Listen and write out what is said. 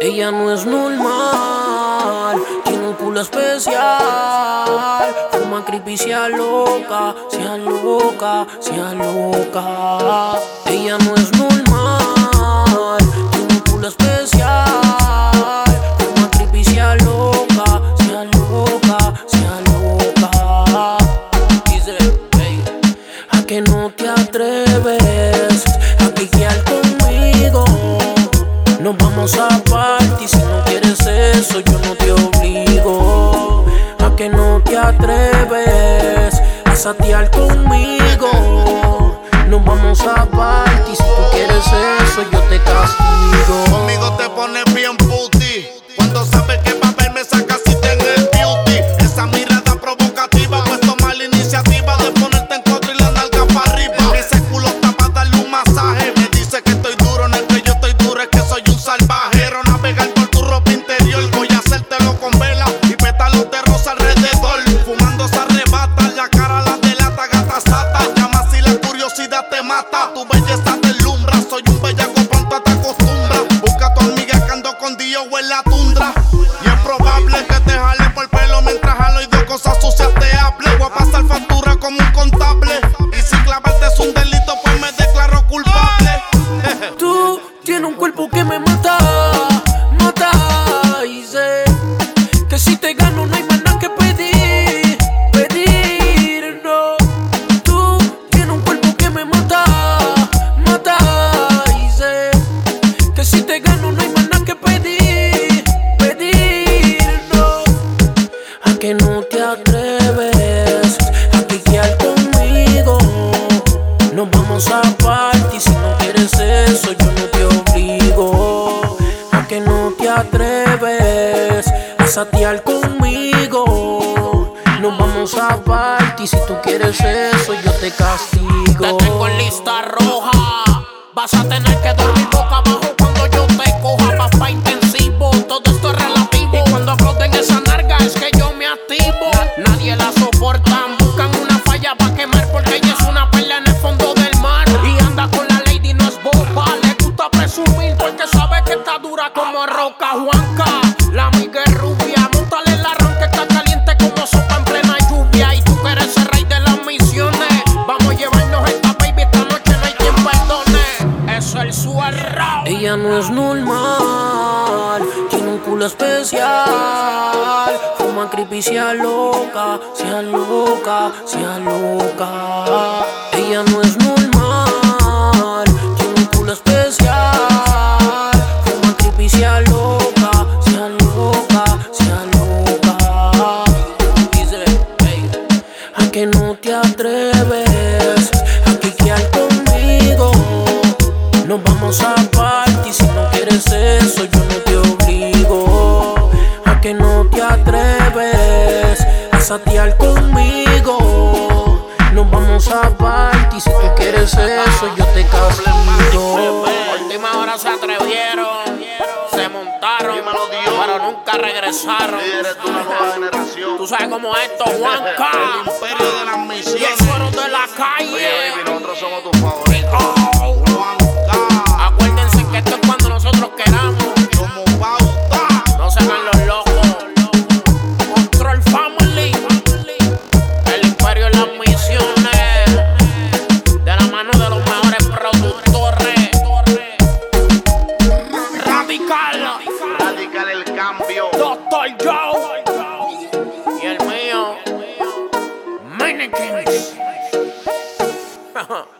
Ella no es normal, tiene un culo especial. Fuma creepy, sea loca, sea loca, sea loca. Ella no es normal, tiene un culo especial. Fuma creepy, sea loca, sea loca, sea loca. Dice, hey, a que no te atreves a piquear eso yo no te obligo. A que no te atreves a satear conmigo. Dios o tundra. Y es probable que te jale por el pelo mientras jalo y de cosas sucias vamos a party, si no quieres eso yo no te obligo. A que no te atreves a satear conmigo. Nos vamos a party, si tú quieres eso yo te castigo. Te tengo en lista roja. Vas a tener roca Juanca. La amiga es rubia. Montale la ron que está caliente como sopa en plena lluvia. Y tú que eres el rey de las misiones. Vamos a llevarnos esta baby esta noche, no hay quien perdone. Es el suerro. Ella no es normal, tiene un culo especial. Fuma creepy, sea loca, sea loca, sea loca. Ella no es normal, tiene un culo especial. Fuma creepy, sea loca, satear conmigo. Nos vamos a party, si tú quieres eso yo te castigo. Última hora se atrevieron, se montaron, pero nunca regresaron. Eres de una nueva generación. Tú sabes cómo es esto, Juanca. El imperio de las Y el misiones. suero de la Oye, calle. baby, nosotros somos tus Mannequins.